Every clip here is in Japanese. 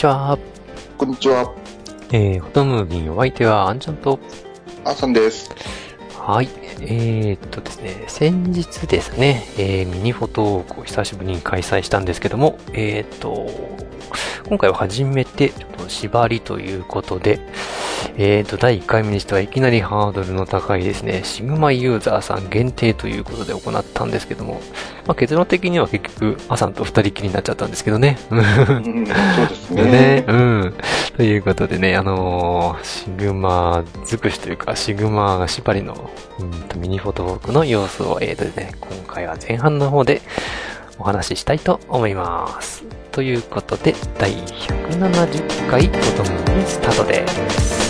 ちは。こんにちは。えー、フォトムービーお相手は、あんちゃんと、あーさんです。はい、えー、っとですね、先日ですね、えー、ミニフォトウォークを久しぶりに開催したんですけども、えー、っと、今回は初めて、ちょっと縛りということで、えー、っと、第1回目にしてはいきなりハードルの高いですね、シグマユーザーさん限定ということで行ったんですけども、まあ、結論的には結局、アさんと二人きりになっちゃったんですけどね。うん、そうですね。ね。うん。ということでね、あのーシグマ尽くしというか、シグマ縛りの、うんと、ミニフォトウォークの様子を、えーとね、今回は前半の方でお話ししたいと思います。ということで、第170回フォトムービースタートです。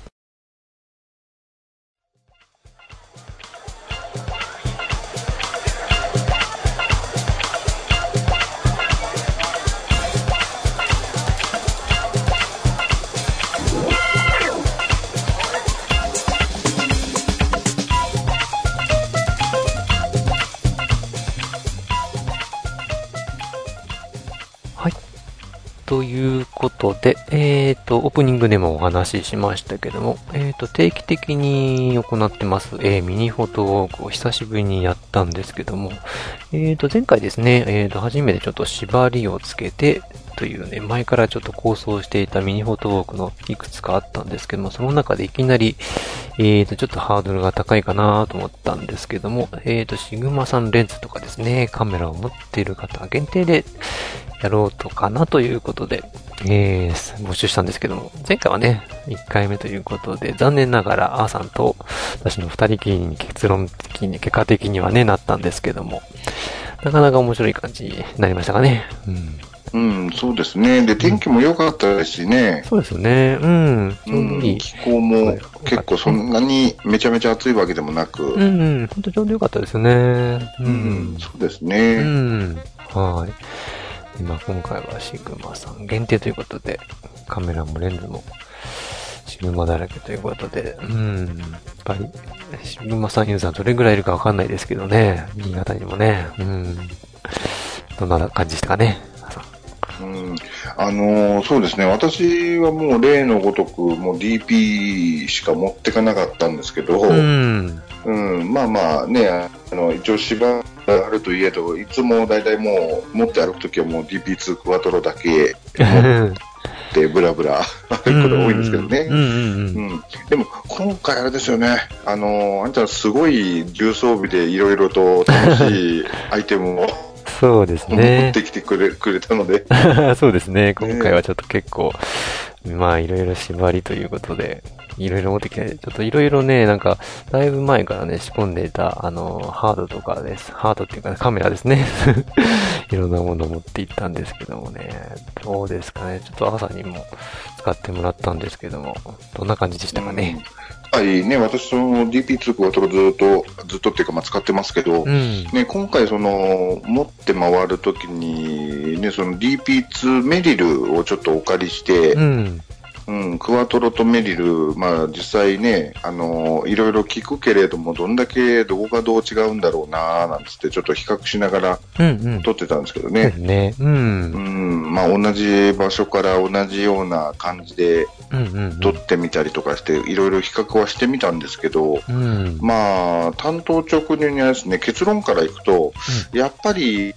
ということで、えっ、と、オープニングでもお話ししましたけども、えっ、と、定期的に行ってます、えーミニフォトウォークを久しぶりにやったんですけども、えっ、と、前回ですね、えっ、と、初めてちょっと縛りをつけて、というね、前からちょっと構想していたミニフォトウォークのいくつかあったんですけども、その中でいきなり、えっ、と、ちょっとハードルが高いかなと思ったんですけども、えっ、と、シグマさんレンズとかですね、カメラを持っている方限定でやろうとかなということで、えー、募集したんですけども、前回はね、1回目ということで、残念ながら、あーさんと私の二人きりに結論的に、結果的にはね、なったんですけども、なかなか面白い感じになりましたかね。うん。うん、そうですね。で、天気も良かったですしね。そうですよね。うん。うん、。気候も結構そんなにめちゃめちゃ暑いわけでもなく、うんうん。ほんとちょうどよかったですよね。ううん、そうですうね。ん。はい。今、今回はシグマさん限定ということで、カメラもレンズもシグマだらけということで、うん。やっぱり、シグマさんユーザーどれぐらいいるかわかんないですけどね。新潟にもね。うん。どんな感じでしたかね？うん、あのーそうですね。私はもう例のごとく、もう DP しか持ってかなかったんですけど、うん。うん、まあまあね、あの、一応芝があるといえど、いつも大体もう持って歩くときはもう DP2 クワトロだけ。持ってブラ。ブラ歩くことが多いんですけどね。でも今回あれですよね、あのあんちゃんすごい重装備でいろいろと楽しい アイテムをそうです持ねっ。てきてくれくれたので、そうですね。今回はちょっと結構、まあいろいろ縛りということで、いろいろ持ってきて、ちょっといろいろね、なんか、だいぶ前からね、仕込んでいた、あの、ハードとかです。ハードっていうか、カメラですね。いろんなものを持っていったんですけどもね、どうですかね。ちょっと朝にも使ってもらったんですけども、どんな感じでしたかね？はいね、私その DP2 クワトロずっと、ずっとっていうかまあ使ってますけど、うん。ね、今回その、持って回るときに、ね、その DP2 メリルをちょっとお借りして、うん。うん、クワトロとメリル、まあ実際ね、あのいろいろ聞くけれども、どんだけどこがどう違うんだろうななんつって、ちょっと比較しながらうんうん。撮ってたんですけどそうでね。すね。う。うんん、まあ同じ場所から同じような感じでうんうん撮ってみたりとかして、いろいろ比較はしてみたんですけど、うん。うん。まあ、担当直入にはですね、結論からいくと、やっぱり、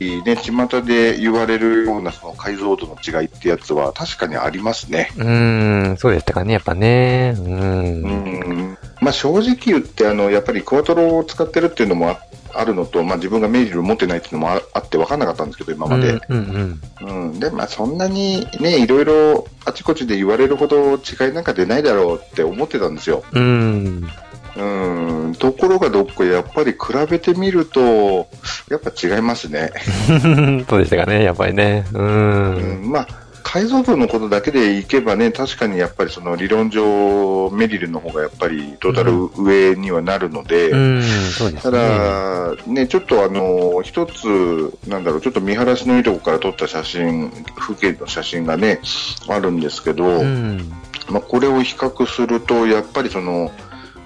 ね、巷で言われるようなその解像度の違いってやつは確かにありますね。うーん、そうでしたかね、やっぱね。う。うんんまあ、正直言ってあの、やっぱりクワトロを使ってるっていうのもああるのと、まあ自分がメリル持ってないっていうのもああって分かんなかったんですけど、今まで。うんうんうん。で、まあそんなにね、いろいろあちこちで言われるほど違いなんか出ないだろうって思ってたんですよ。うん。うん。ところがどっかやっぱり比べてみると、やっぱ違いますね。うん。そうでしたかね、やっぱりね。う。うんん。まあ、解像度のことだけでいけばね、確かにやっぱりその理論上、メリルの方がやっぱりトータル上にはなるので、うん、そうですたね。だ、ね、ちょっとあの、一つ、なんだろう、ちょっと見晴らしのいいとこから撮った写真、風景の写真がね、あるんですけど、うん。まあ、これを比較すると、やっぱりその、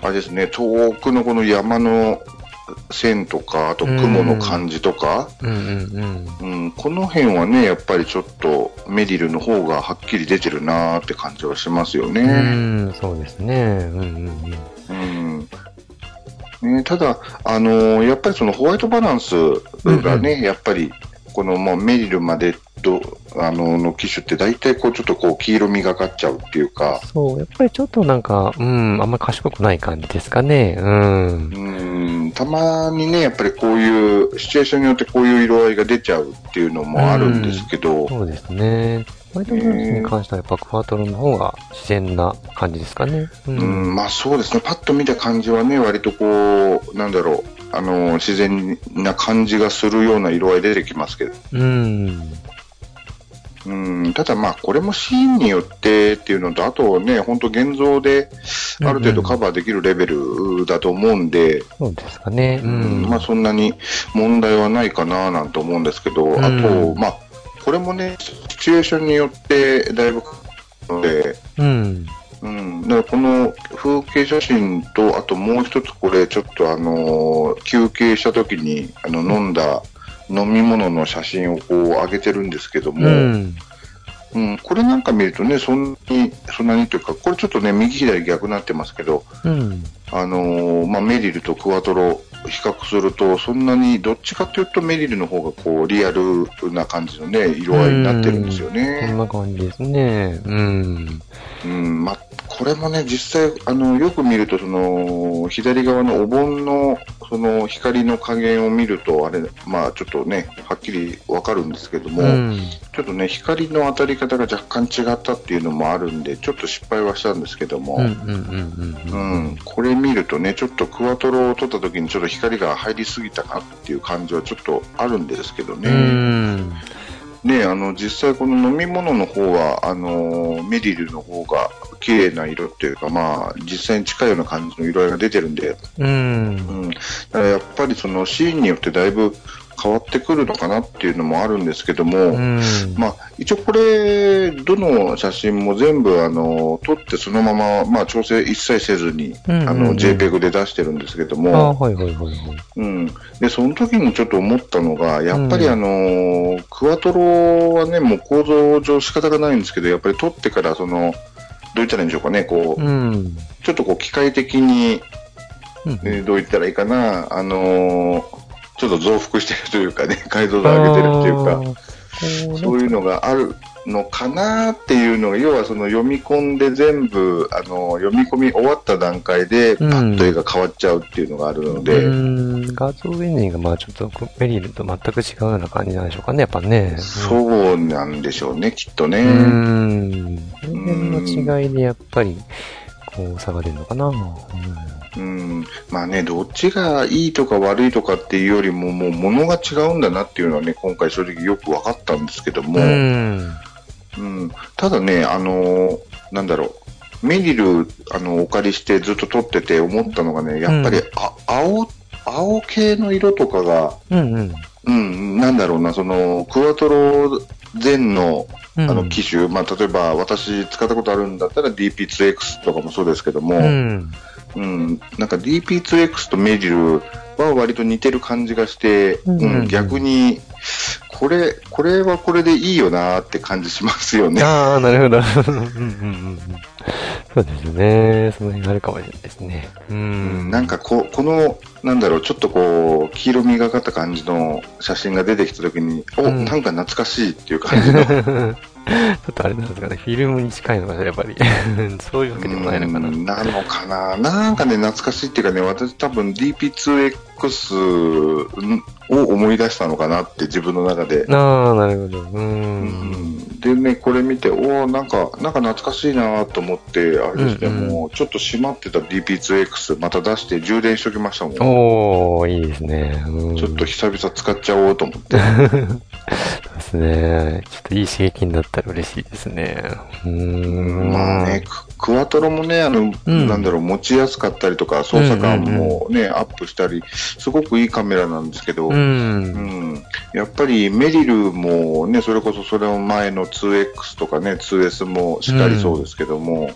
あれですね、遠くのこの山の線とか、あと雲の感じとか、うんうんうん、この辺はね、やっぱりちょっとメリルの方がはっきり出てるなーって感じはしますようん。ね。うん、そうですね。うんうんうんね、ただ、あのーやっぱりそのホワイトバランスがね、やっぱり、このもうメリルまでと、あのの機種って大体こうちょっとこう黄色みがかっちゃうっていうか、そう、やっぱりちょっとなんか、うん、あんまり賢くない感じですかね。うん。うん、たまにね、やっぱりこういう、シチュエーションによってこういう色合いが出ちゃうっていうのもあるんですけど、そうですね。ホワイトブラウスに関してはやっぱクワトロの方が自然な感じですかね。ううん、まあそうですね、パッと見た感じはね、割とこう、なんだろう、あの、自然な感じがするような色合い出てきますけど、うん。うん、ただまあこれもシーンによってっていうのと、あとね、本当現像である程度カバーできるレベルだと思うんで、そうですかね。ううんん。まあそんなに問題はないかななんて思うんですけど、んあと、まあ、これもね、シチュエーションによってだいぶので、うん。うん、だからこの風景写真と、あともう一つこれ、ちょっとあのー休憩した時にあの飲んだ飲み物の写真をこう上げてるんですけどうも、ん。うん、これなんか見るとね、そんなに、そんなにというか、これちょっとね、右左逆になってますけど、うん。あのーまあ、メリルとクワトロ比較すると、そんなにどっちかというとメリルの方がこうリアルな感じのね、色合いになってるんですよこねん。な感じですね。うん。うん、まあ、これもね、実際、あの、よく見ると、その、左側のお盆の、その、光の加減を見ると、あれ、まあ、ちょっとね、はっきりわかるんですけども、うん。ちょっとね、光の当たり方が若干違ったっていうのもあるんで、ちょっと失敗はしたんですけども、うんこれ見るとね、ちょっとクワトロを撮った時にちょっと光が入りすぎたかっていう感じはちょっとあるんですけどね。うん。ね、あの、実際この飲み物の方は、あの、メリルの方が綺麗な色っていうか、まあ、実際に近いような感じの色合いが出てるんで、うんう。ん。やっぱりそのシーンによってだいぶ変わってくるのかなっていうのもあるんですけども、うん。まあ、一応これ、どの写真も全部、あの、撮ってそのまま、まあ、調整一切せずに、うんうんうんあの、JPEG で出してるんですけどあも、はいはいはいはい。うん。で、その時にちょっと思ったのが、やっぱりうんあの、クワトロはね、もう構造上仕方がないんですけど、やっぱり撮ってから、その、どう言ったらいいんでしょうかね、こう、うん。ちょっとこう、機械的に、うんえーどう言ったらいいかな、あのーちょっと増幅してるというかね、解像度上げてるっていうか、かそういうのがあるのかなっていうのが、要はその読み込んで全部、あの、読み込み終わった段階で、パッと絵が変わっちゃうっていうのがあるので、うん。画像エンジンがまあちょっとメリルと全く違うような感じなんでしょうかね、やっぱね。そうなんでしょうね、きっとね。うん。この辺の違いでやっぱり、こう差が出るのかな。うん、まあね、どっちがいいとか悪いとかっていうよりも、もう物が違うんだなっていうのはね、今回正直よく分かったんですけども、うん。うん、ただね、あのーなんだろう、メリル、あの、お借りしてずっと撮ってて思ったのがね、やっぱり、うん。あ青、青系の色とかが、うんうん。うん、なんだろうな、その、クワトロ前の、あうん。の、機種、まあ、例えば私使ったことあるんだったら DP2X とかもそうですけども、うん。うん、なんか DP2X とメリルは割と似てる感じがして、うんうんうん逆に、これ、これはこれでいいよなって感じしますよね。ああ、なるほど。そうですね。その辺があるかもしれないですね。ううんん。なんかここの、なんだろう、ちょっとこう、黄色みがかった感じの写真が出てきたときに、お、うんなんか懐かしいっていう感じの、ょっとあれなんですかね、フィルムに近いのかな、やっぱり。そういうわけでもないのかな。うんなのかななんかね、懐かしいっていうかね、私多分 DP2X を思い出したのかなって自分の中で。ああ、なるほど。う。うんんでね、これ見て、おおなんか、なんか懐かしいなと思って、あれですね、うんうんもうちょっと閉まってた DP2X また出して充電しときましたもん。おー、いいですね。うん、ちょっと久々使っちゃおうと思って。ですね。ちょっといい刺激になったら嬉しいですね。うーん。まあね、ククワトロもね、あの、うんなんだろう、持ちやすかったりとか、操作感もね、アップしたり、すごくいいカメラなんですけど、う。うんんやっぱりメリルもね、それこそそれの前の 2X とかね、2S もしっかりそうですけども、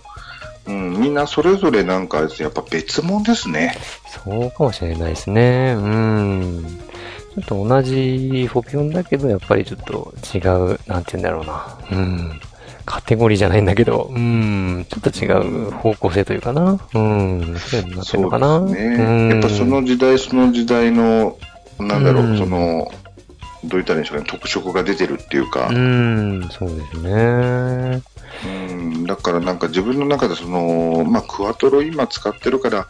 うんみんなそれぞれなんかやっぱ別物ですね。そうかもしれないですね。うん。ちょっと同じフォピオンだけど、やっぱりちょっと違う、なんて言うんだろうな。うん。カテゴリーじゃないんだけど、うん。ちょっと違う方向性というかな。うん。そういうのになってるのかな。そうですうんね。やっぱその時代その時代の、なんだろう、うんその、どういったらいいんでしょうかね、特色が出てるっていうか、うん、そうですね。うん、だからなんか自分の中でその、まあ、クワトロ今使ってるから、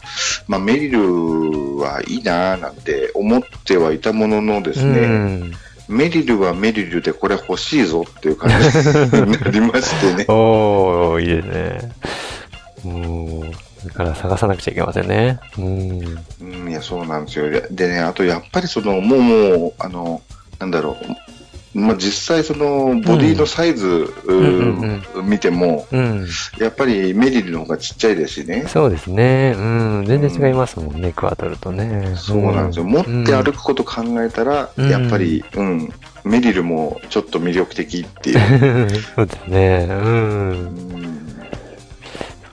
まあ、メリルはいいなぁなんて思ってはいたもののですね、うん。メリルはメリルでこれ欲しいぞっていう感じになりましてね。おー、いいですね。もう、それから探さなくちゃいけませんね。うん。うん、いや、そうなんですよ。でね、あとやっぱりその、もう、もう、あの、なんだろう、まあ、実際その、ボディのサイズ、うんうん見ても、うん。やっぱりメリルの方がちっちゃいですしね。そうですね。うん。全然違いますもんね、クワトルとね。そうなんですよ。持って歩くこと考えたら、うんやっぱり、うん、メリルもちょっと魅力的っていう。そうですね。う。うんん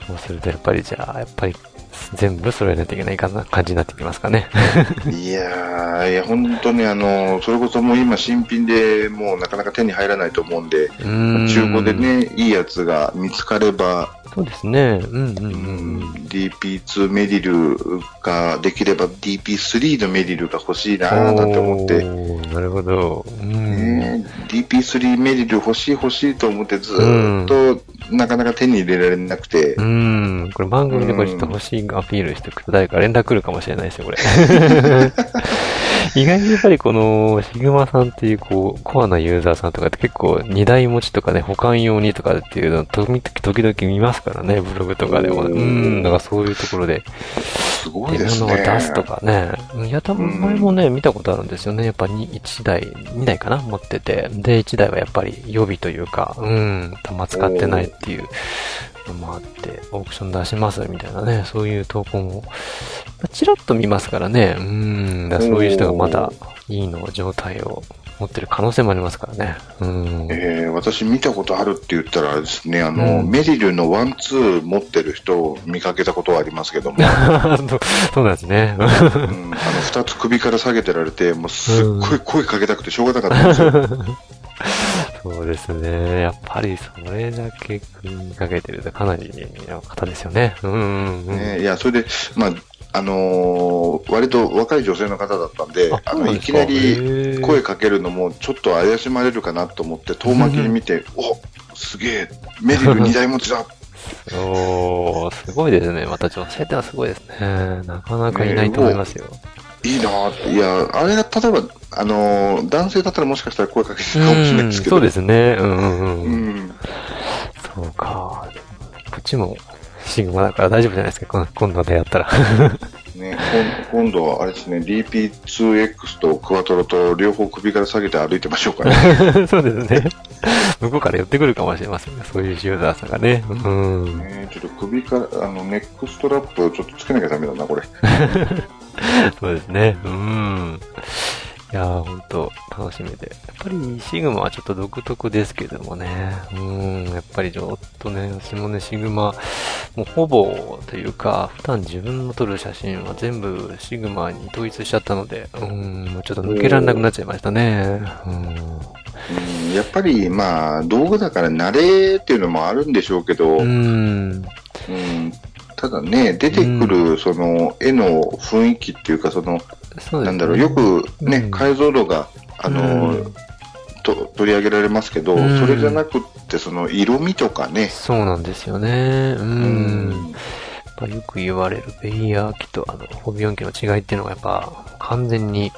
そうすると、やっぱりじゃあ、やっぱり、全部揃えないといけないかな感じになってきますかね。いやー、いや、本当にあの、それこそもう今新品でもうなかなか手に入らないと思うんで、うん中古で。ね、いいやつが見つかれば、そうですね。うんうんううんん DP2 メリルができれば DP3 のメリルが欲しいなーなんて思って、なるほど。うん。ね、DP3 メリル欲しい欲しいと思ってずーっとなかなか手に入れられなくて、うん。これ番組でこれちょっと欲しいアピールしておくと誰か連絡来るかもしれないですよ、これ。意外にやっぱりこの、シグマさんっていうこう、コアなユーザーさんとかって結構二台持ちとかね、保管用にとかっていうのを時々見ますからね、ブログとかでも。うん。だからそういうところで、すごい手ですね。出すとかね。いや、多分前もね、見たことあるんですよね。やっぱに1台、2台かな持ってて。で、1台はやっぱり予備というか、うん、弾使ってないっていうのもあって、オークション出しますみたいなね、そういう投稿も、まあチラッと見ますからね。うん、だそういう人がまだいいの状態を持ってる可能性もありますからね。うん。えー私見たことあるって言ったらですね、あの、うんメリルのワンツー持ってる人を見かけたことはありますけども、そうそうなんですね。うん、あの、二つ首から下げてられて、もうすっごい声かけたくてしょうがなかったんですよ。そうですね。やっぱりそれだけ見かけてるとかなりの方ですよね。うんうんうん。ね、いや、それで、まあ、あのー割と若い女性の方だったんで、あの、いきなり声かけるのもちょっと怪しまれるかなと思って、遠巻きに見て、おすげえ、メリル二台持ちだ おー、すごいですね。また女性ってのはすごいですね。なかなかいないと思いますよ。いいな。いや、あれが例えば、あのー男性だったらもしかしたら声かけてるかもしれないですけど。そうですね。うんうんううん。ん。そうか。こっちもシグマだから大丈夫じゃないですか。今今度出会ったら。ね、今今度はあれですね、DP2X とクワトロと両方首から下げて歩いてましょうかね。そうですね。向こうから寄ってくるかもしれませんね。そういうユーザーさんがね。うん。ねちょっと首から、あの、ネックストラップをちょっとつけなきゃダメだな、これ。そうですね。うん。いやー、ほんと、楽しみで。やっぱり、シグマはちょっと独特ですけどもね。うん、やっぱりちょっとね、私もね、シグマ、もうほぼというか、普段自分の撮る写真は全部シグマに統一しちゃったので、うん、もうちょっと抜けられなくなっちゃいましたね。うん。うん、やっぱり、まあ、道具だから慣れっていうのもあるんでしょうけど、ううんん。ただね、出てくる、その、絵の雰囲気っていうか、その、なんだろう、よくね、うん解像度が、あの、うんと取り上げられますけど、うんそれじゃなくっってその色味とかね。そうなんですよね。う。うんやっぱよく言われるベイヤー機とあの、ホビオン機の違いっていうのがやっぱ完全に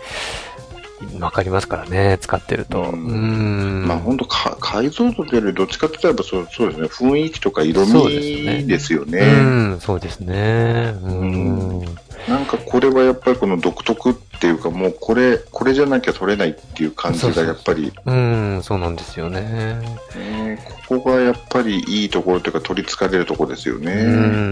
わかりますからね、使ってると。ううんん。まあ本当か解像度というよりどっちかといえばそうそうですね、雰囲気とか色そうですよね味ですよね。うん、そうですね。うん。うなんかこれはやっぱりこの独特っていうかもうこれ、これじゃなきゃ撮れないっていう感じそうそうがやっぱり、うん、そうなんですよね。ねここがやっぱりいいところというか取り憑かれるところですようね。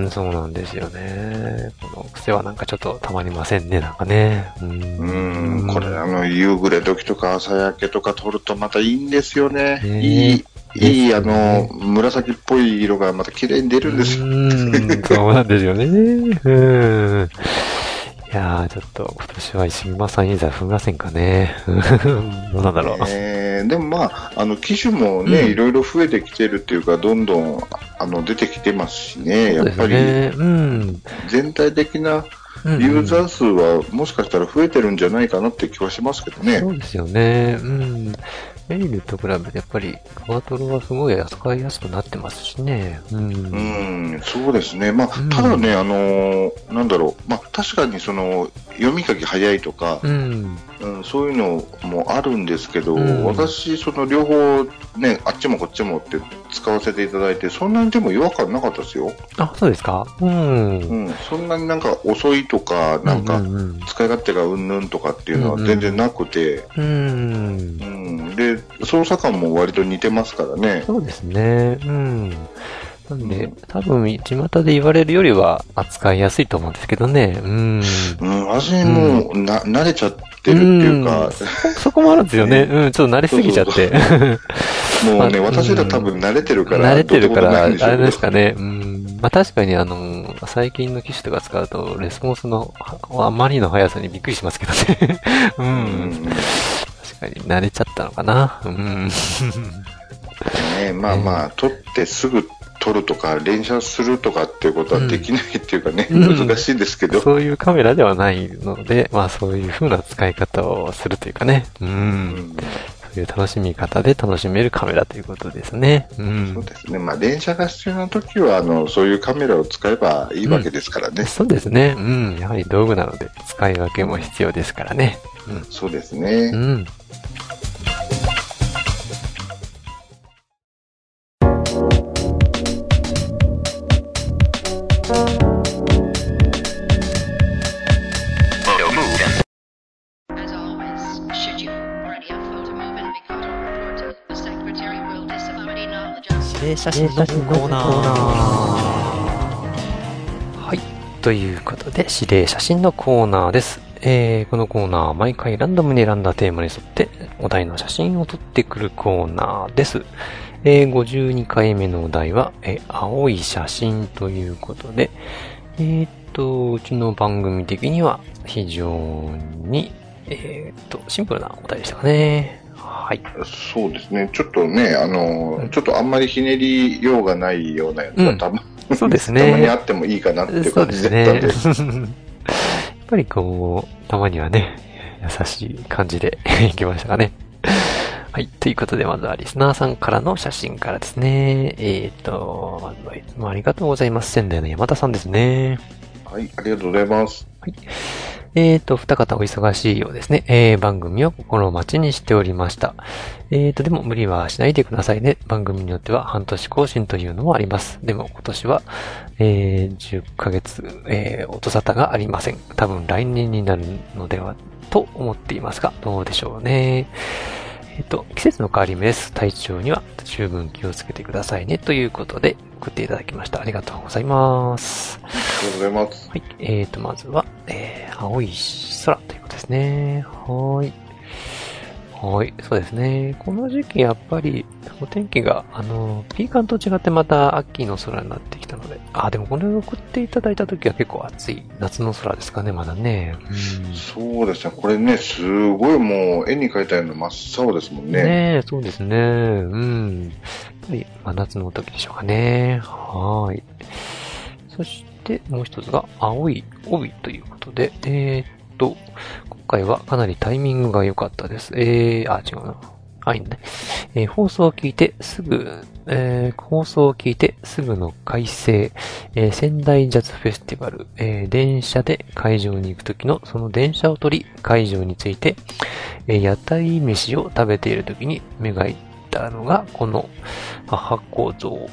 ん、そうなんですよね。この癖はなんかちょっとたまりませんね、なんかね。う。うんん、これあの夕暮れ時とか朝焼けとか撮るとまたいいんですよね。いい、いい、あの、紫っぽい色がまた綺麗に出るんですよ。うん、そうなんですよね。うん。いやー、ちょっと今年は石間さん以外踏みませんかね。う んどうなんだろう。えーでもまあ、あの、機種もね、うんいろいろ増えてきてるっていうか、どんどん、あの、出てきてますしね、やそうですっぱり、ね。うん。全体的なうんユーザー数はもしかしたら増えてるんじゃないかなって気はしますけどね。そうですよね。うん。メリルと比べてやっぱりクワトロはすごい扱いやすくなってますしね。うん。うん、そうですね。まあうん、ただね、あのーなんだろう。まあ、確かにその、読み書き早いとか、うん。うん、そういうのもあるんですけど、うん私、その両方ね、あっちもこっちもって使わせていただいて、そんなにでも違和感なかったですよ。あ、そうですか？うん。うん、そんなになんか遅いとか、なんか使い勝手がうんぬんとかっていうのは全然なくて、うん。うんうん、で、操作感も割と似てますからね。そうですね。うん。なんで、多分、巷で言われるよりは扱いやすいと思うんですけどね。うん。うん、私もうな、慣れちゃってるっていうか、んそそこもあるんですよ ね。うん、ちょっと慣れすぎちゃって。もうね、まあ私ら多分慣れてるから、慣れてるから、あれですけかね。うん。まあ確かにあの、最近の機種とか使うと、レスポンスのはあまりの速さにびっくりしますけどね。う。んん確かに慣れちゃったのかな。うん。ね、まあまあ、取ってすぐ取るとか、連写するとかっていうことはできないっていうかね、うん難しいんですけど、そういうカメラではないので、まあそういう風な使い方をするというかね。う。うんんそういう楽しみ方で楽しめるカメラということですね。う。そうんですね、まあ、連写が必要な時はあのそういうカメラを使えばいいわけですからね、そうですね。うん。やはり道具なので、使い分けも必要ですからね。そうですうね。ん。Knowledge of 指令写真のコーナー。はい。ということで、指令写真のコーナーです。えー、このコーナーは毎回ランダムに選んだテーマに沿ってお題の写真を撮ってくるコーナーです。えー、52回目のお題は、えー青い写真ということで、えーっと、うちの番組的には非常に、えーっと、シンプルなお題でしたかね。はい。そうですね、ちょっとね、あの、ちょっとあんまりひねりようがないようなやつうんがたま,、そうですたまにあね。ってもいいかなっていう感ですね。じだったんで、やっぱりこう、たまにはね、優しい感じで いきましたかね。はい。ということで、まずはリスナーさんからの写真からですね。えっ、と、まずはいつもありがとうございます。仙台の山田さんですね。はい、ありがとうございます。えーと、二方お忙しいようですね。えー、番組を心待ちにしておりました。えーと、でも無理はしないでくださいね。番組によっては半年更新というのもあります。でも今年は、えー、10ヶ月、えー、音沙汰がありません。多分来年になるのでは、と思っていますが、どうでしょうね。えっ、と、季節の変わり目です。体調には十分気をつけてくださいね。ということで、送っていただきました。ありがとうございます。ありがとうございます。はい。えーと、まずは、えー、青い空ということですね。はーい。はい。そうですね。この時期、やっぱり、お天気が、あの、ピーカンと違ってまた秋の空になってきたので、あ、でもこれを送っていただいた時は結構暑い夏の空ですかね、まだね。うん。そうですね、これね、すごいもう絵に描いたような真っ青ですもんね。ねえ、そうですね。うん。やっぱり、真夏の時でしょうかね。はーい。そして、もう一つが、青い帯ということで、えーっと、今回はかなりタイミングが良かったです。えー、あ、違うな。あ、いいね。えー放送を聞いてすぐ、えー放送を聞いてすぐの改正、えー仙台ジャズフェスティバル、えー電車で会場に行くときのその電車を取り、会場について、えー屋台飯を食べているときに目がいったのが、この母構造、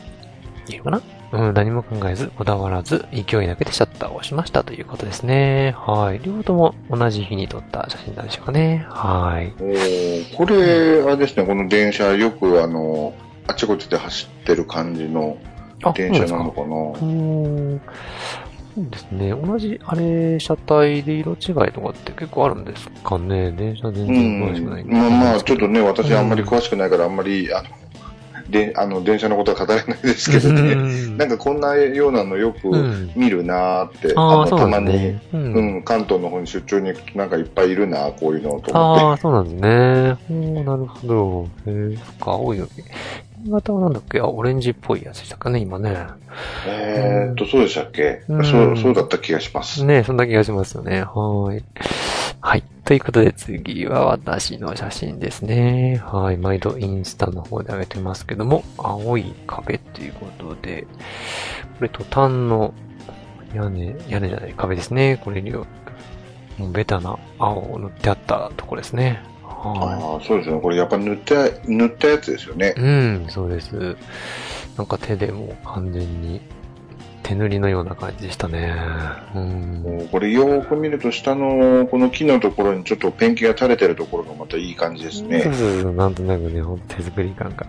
いいのかな？うん、何も考えず、こだわらず、勢いだけでシャッターを押しましたということですね。はい。両方とも同じ日に撮った写真なんでしょうかね。はい。これ、あれですね、この電車、よくあの、あちこちで走ってる感じのあ電車なのかうな？そうですね。同じ、あれ、車体で色違いとかって結構あるんですかね。電車全う然詳しくないん。まあまあ、ちょっとね、私あんまりうん詳しくないから、あんまり、あの、で、あの、電車のことは語れないですけどうね。んなんかこんなようなのよくうん見るなーって、ああ、の、そうたまに。うんうん、関東の方に出張に行くとなんかいっぱいいるな、こういうのと思って。ああ、そうなんですね。おーなるほど。へえ、そっか、青いより。新潟はなんだっけ？あ、オレンジっぽいやつでしたかね、今ね。えーっと、そうでしたっけ、うんそう、そうだった気がします。ねそんな気がしますよね。はーい。はい。ということで次は私の写真ですね。はい。毎度インスタの方で上げてますけども、青い壁っていうことで、これトタンの屋根、屋根じゃない壁ですね。これに、もうベタな青を塗ってあったところですね。はああ、そうですね。これやっぱ塗った、塗ったやつですよねい。。うん、そうです。なんか手でもう完全に手塗りのような感じでしたね。うん。これよーく見ると下のこの木のところにちょっとペンキが垂れてるところがまたいい感じですそうね。そうそう、なんとなくね、ほんと手作り感が。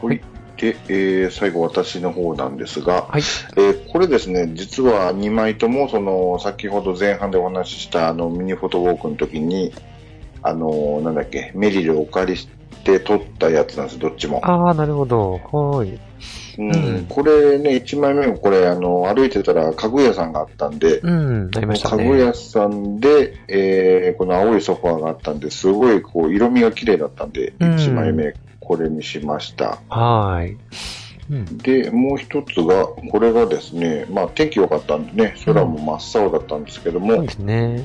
はい。で、えー最後私の方なんですが、はい。えーこれですね、実は2枚とも、その、先ほど前半でお話ししたあのミニフォトウォークの時に、あの、なんだっけ、メリルをお借りして撮ったやつなんです、どっちも。ああ、なるほど。はい。うんうんこれね、1枚目もこれ、あの、歩いてたら家具屋さんがあったんで、うん、なりましたね。家具屋さんで、えーこの青いソファーがあったんで、すごいこう色味が綺麗だったんで、うん1枚目これにしました。はい。うん。で、もう一つが、これがですね、まあ天気良かったんでね、空も真っ青だったんですけども、そうですね。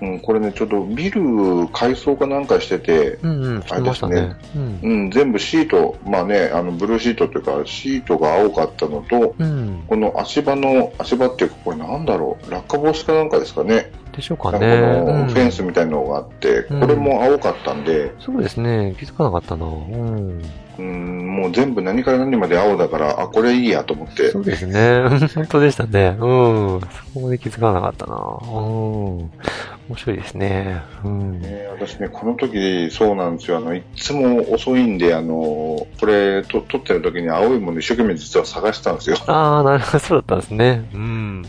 うん。うん、これね、ちょっとビル改装かなんかしてて、うんうん、してましたね。うん。うん、全部シート、まあね、あの、ブルーシートというか、シートが青かったのと、うん。この足場の、足場っていうか、これなんだろう、落下防止かなんかですかね。でしょうかね。このうんフェンスみたいなのがあって、うんこれも青かったんで、そうですね。気づかなかったな。うん。うん、もう全部何から何まで青だから、あ、これいいやと思ってそ、うですね。本当でしたね。うん。そこで気づかなかったな。うん。面白いですね。うん。ね私ね、この時そうなんですよ。あの、いつも遅いんで、あの、これと撮ってる時に青いもの一生懸命実は探したんですよ。ああ、なるほど、そうだったんですね。うん。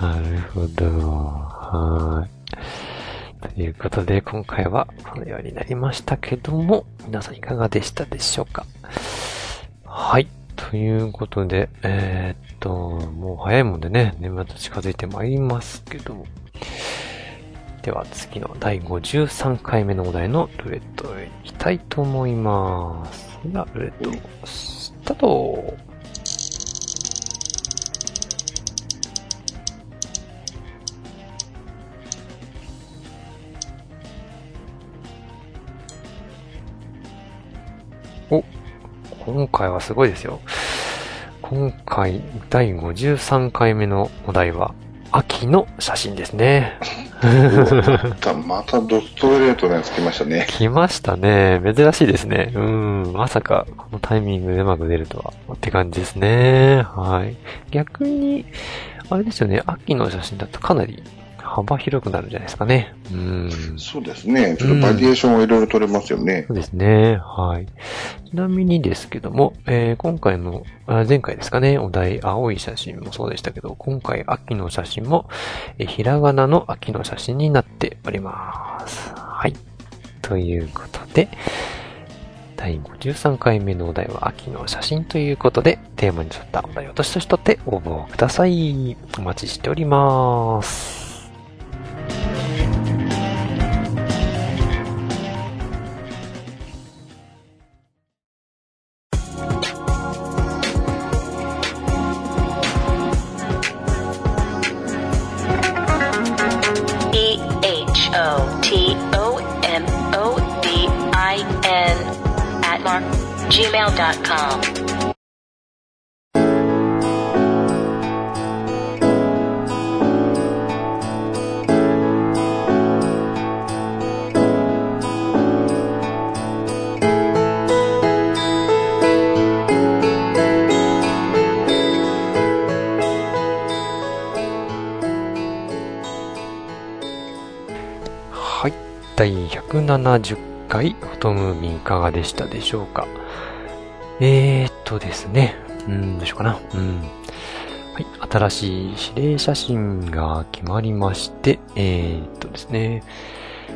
なるほど。はい。ということで、今回はこのようになりましたけども、皆さんいかがでしたでしょうか？はい。ということで、えーっと、もう早いもんでね、年末近づいてまいりますけども。では次の第53回目のお題のルーレットへ行きたいと思います。では、ルーレット、スタート今回はすごいですよ。今回、第53回目のお題は、秋の写真ですね。また、またドストレートなやつ来ましたね。来ましたね。珍しいですね。うん。まさか、このタイミングでうまく出るとは、って感じですね。はい。逆に、あれですよね。秋の写真だとかなり幅広くなるんじゃないですかね。うん。そうですね。ちょっとバリエーションをいろいろ取れますよね。そうですね。はい。ちなみにですけども、えー今回の、あ前回ですかね、お題、青い写真もそうでしたけど、今回、秋の写真も、えーひらがなの秋の写真になっております。はい。ということで、第53回目のお題は秋の写真ということで、テーマに沿ったお題をどしどしとって応募ください。お待ちしております。170回フォトムービーいかがでしたでしょうか？えーっとですね。うん、どうしようかな。うん。はい。新しい指令写真が決まりまして、えーっとですね。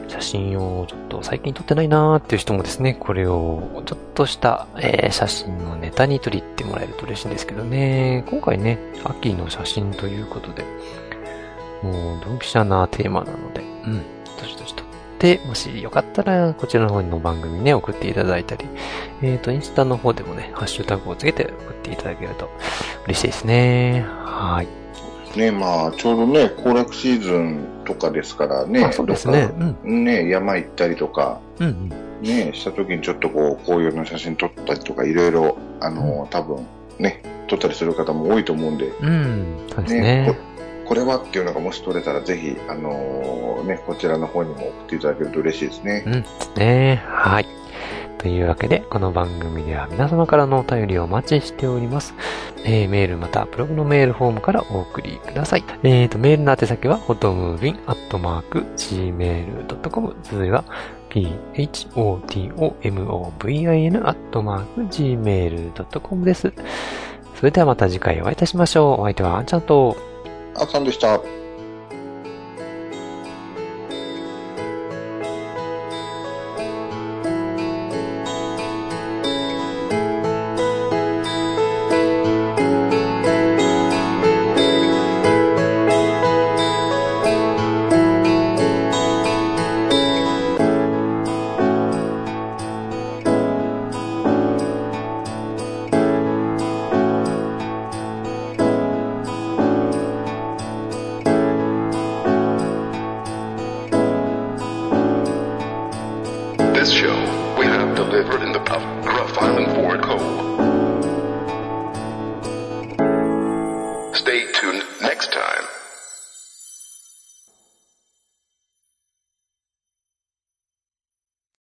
写真をちょっと最近撮ってないなーっていう人もですね、これをちょっとした、えー写真のネタに取り入ってもらえると嬉しいんですけどね。今回ね、秋の写真ということで、もうドンピシャなテーマなので、うん。どしどし撮って、もしよかったら、こちらの方の番組にね、送っていただいたり、えっ、と、インスタの方でもね、ハッシュタグをつけて送っていただけると嬉しいですね。はい。ね、まあ、ちょうどね、行楽シーズンとかですからね。あそうですねどっかね、山行ったりとか、うんうん。ね、した時にちょっとこう、紅葉の写真撮ったりとか、いろいろ、あの、多分、ね、撮ったりする方も多いと思うんで、うん。そうですねね。これはっていうのがもし撮れたら、ぜひ、あのね、こちらの方にも送っていただけると嬉しいですね。うん。ですね。はい。というわけで、この番組では皆様からのお便りをお待ちしております。えー、メールまたブログのメールフォームからお送りください。えーと、メールの宛先は、フォトムービンアットマーク、gmail.com、続いは、photomobin アットマーク、gmail.com です。それではまた次回お会いいたしましょう。お相手はあんちゃんと、あさんでした。